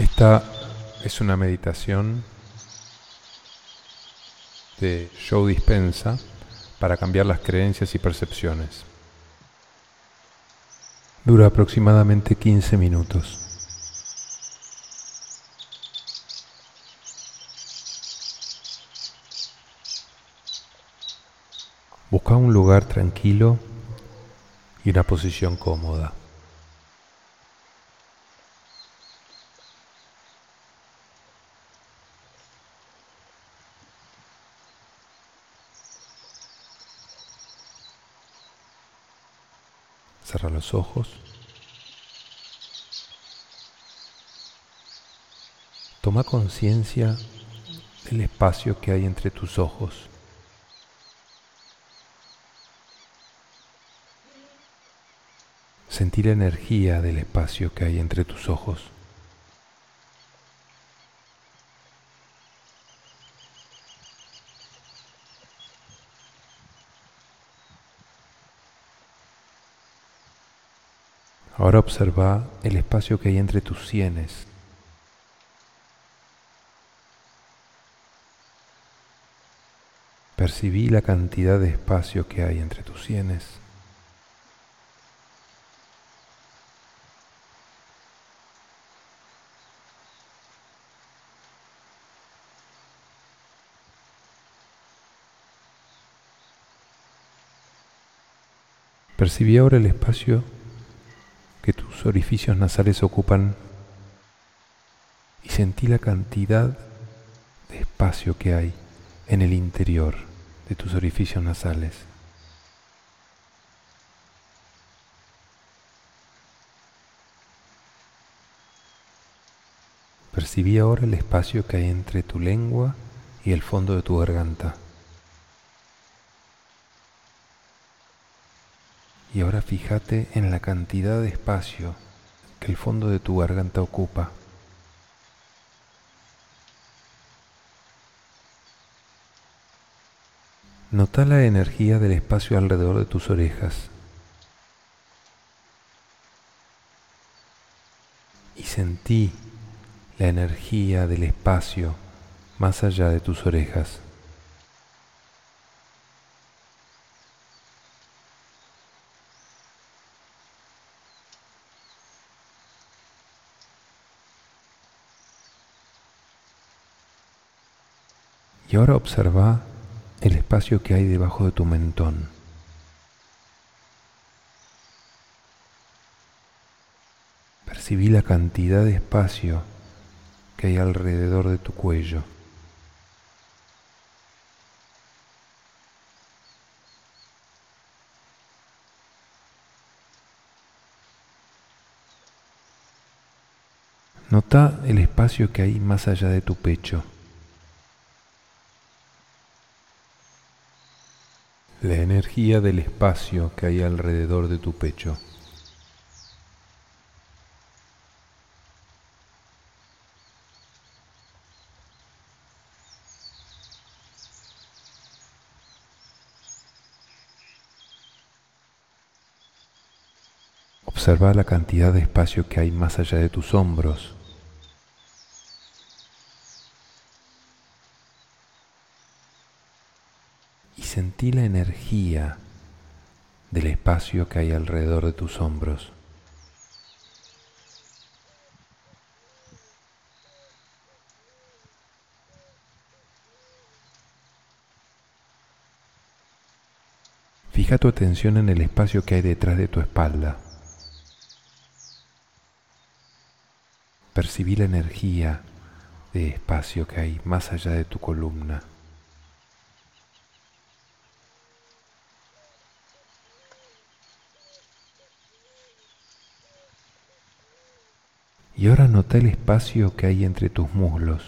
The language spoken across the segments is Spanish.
Esta es una meditación de Joe Dispensa para cambiar las creencias y percepciones. Dura aproximadamente 15 minutos. Busca un lugar tranquilo y una posición cómoda. Los ojos. Toma conciencia del espacio que hay entre tus ojos. Sentir la energía del espacio que hay entre tus ojos. Ahora observa el espacio que hay entre tus sienes. Percibí la cantidad de espacio que hay entre tus sienes. Percibí ahora el espacio que tus orificios nasales ocupan y sentí la cantidad de espacio que hay en el interior de tus orificios nasales. Percibí ahora el espacio que hay entre tu lengua y el fondo de tu garganta. Y ahora fíjate en la cantidad de espacio que el fondo de tu garganta ocupa. Nota la energía del espacio alrededor de tus orejas. Y sentí la energía del espacio más allá de tus orejas. Y ahora observa el espacio que hay debajo de tu mentón. Percibí la cantidad de espacio que hay alrededor de tu cuello. Nota el espacio que hay más allá de tu pecho. La energía del espacio que hay alrededor de tu pecho. Observa la cantidad de espacio que hay más allá de tus hombros. Sentí la energía del espacio que hay alrededor de tus hombros. Fija tu atención en el espacio que hay detrás de tu espalda. Percibí la energía de espacio que hay más allá de tu columna. Y ahora nota el espacio que hay entre tus muslos.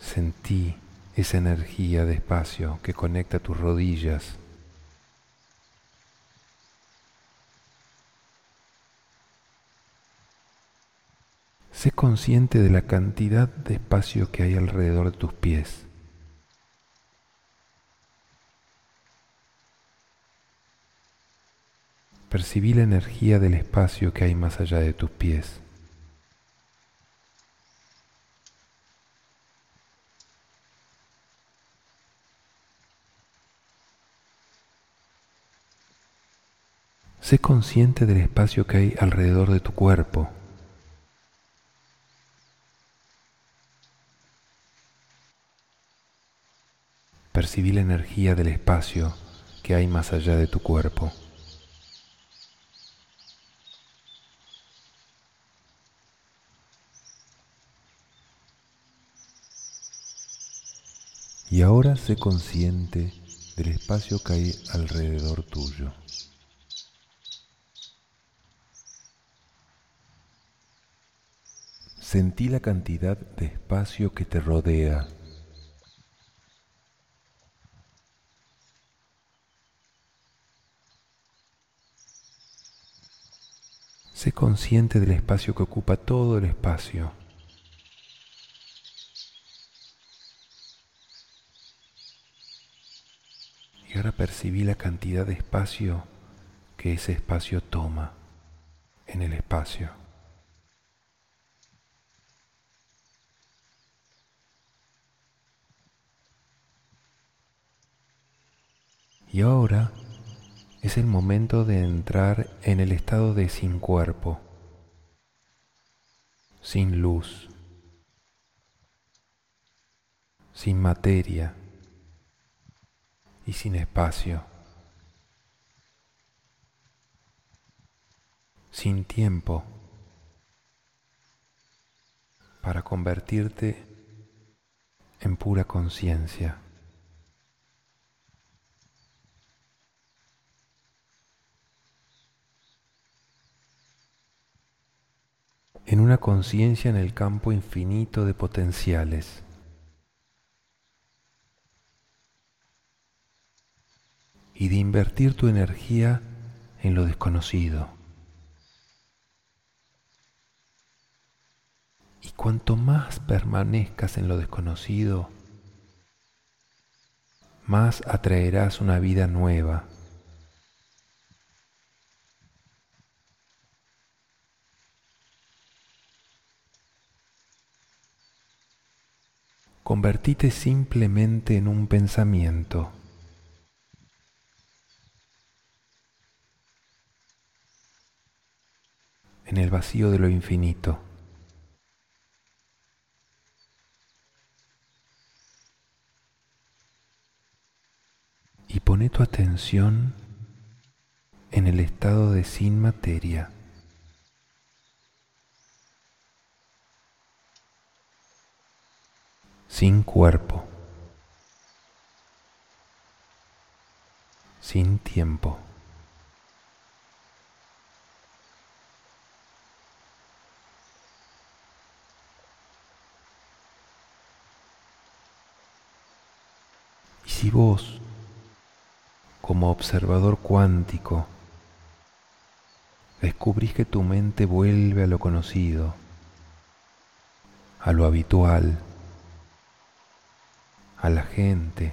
Sentí esa energía de espacio que conecta tus rodillas. Sé consciente de la cantidad de espacio que hay alrededor de tus pies. Percibí la energía del espacio que hay más allá de tus pies. Sé consciente del espacio que hay alrededor de tu cuerpo. Percibí la energía del espacio que hay más allá de tu cuerpo. Y ahora sé consciente del espacio que hay alrededor tuyo. Sentí la cantidad de espacio que te rodea. Sé consciente del espacio que ocupa todo el espacio. Ahora percibí la cantidad de espacio que ese espacio toma en el espacio. Y ahora es el momento de entrar en el estado de sin cuerpo, sin luz, sin materia y sin espacio, sin tiempo para convertirte en pura conciencia. en una conciencia en el campo infinito de potenciales. Y de invertir tu energía en lo desconocido. Y cuanto más permanezcas en lo desconocido, más atraerás una vida nueva convertite simplemente en un pensamiento. En el vacío de lo infinito. Y pone tu atención en el estado de sin materia. sin cuerpo, sin tiempo. Y si vos, como observador cuántico, descubrís que tu mente vuelve a lo conocido, a lo habitual, a la gente,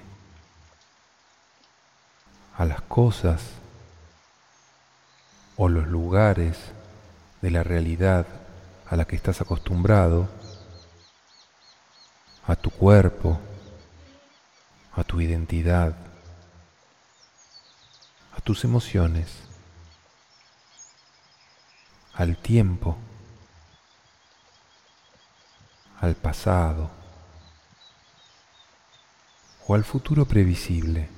a las cosas o los lugares de la realidad a la que estás acostumbrado, a tu cuerpo, a tu identidad, a tus emociones, al tiempo, al pasado o al futuro previsible.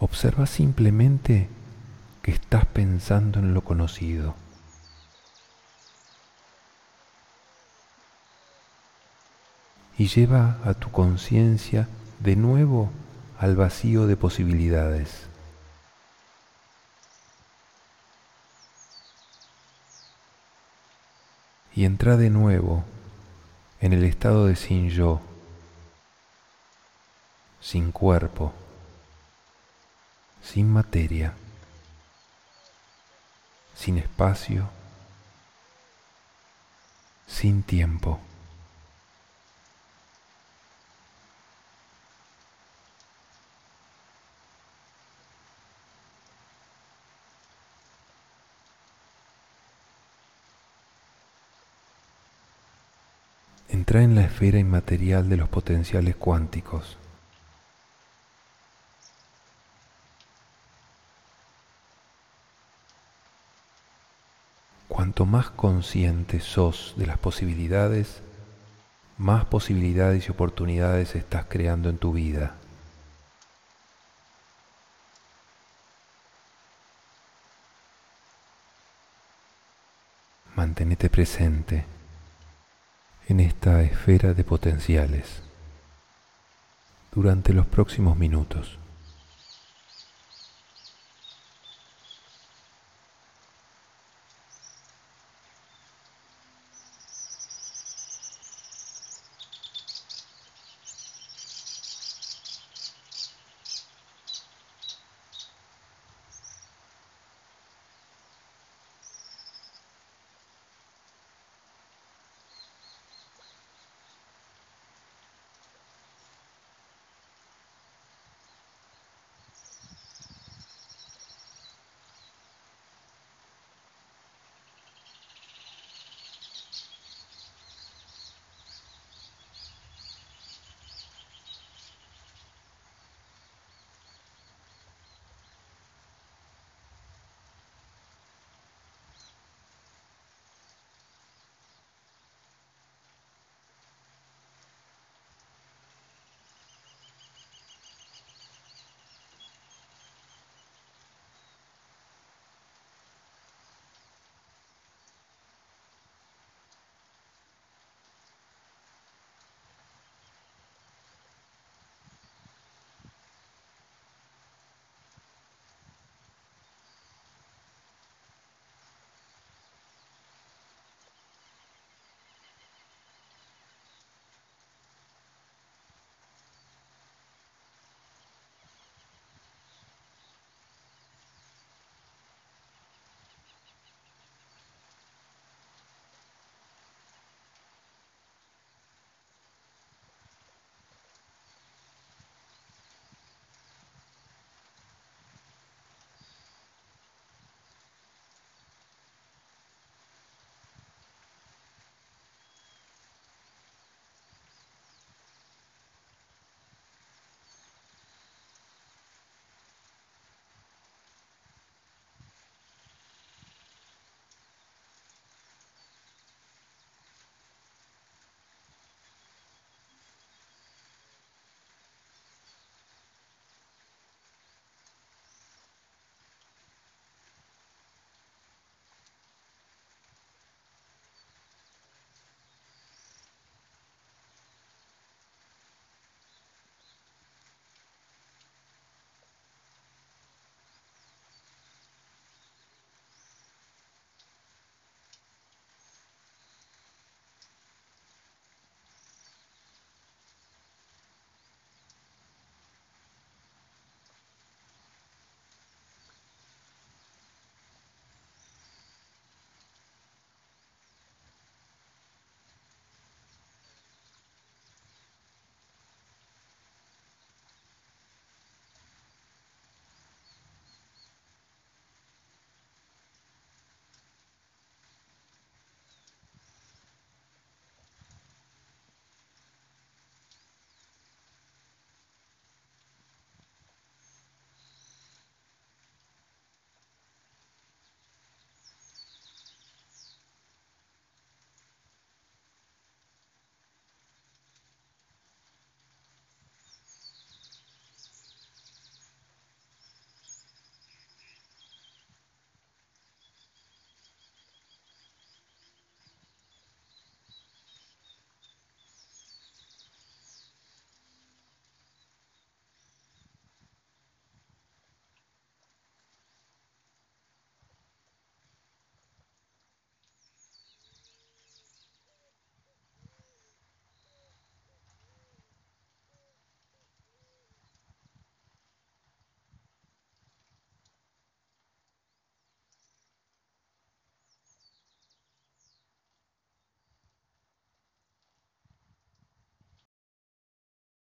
Observa simplemente que estás pensando en lo conocido. Y lleva a tu conciencia de nuevo al vacío de posibilidades. Y entra de nuevo en el estado de sin yo, sin cuerpo, sin materia, sin espacio, sin tiempo. En la esfera inmaterial de los potenciales cuánticos. Cuanto más consciente sos de las posibilidades, más posibilidades y oportunidades estás creando en tu vida. Mantenete presente en esta esfera de potenciales durante los próximos minutos.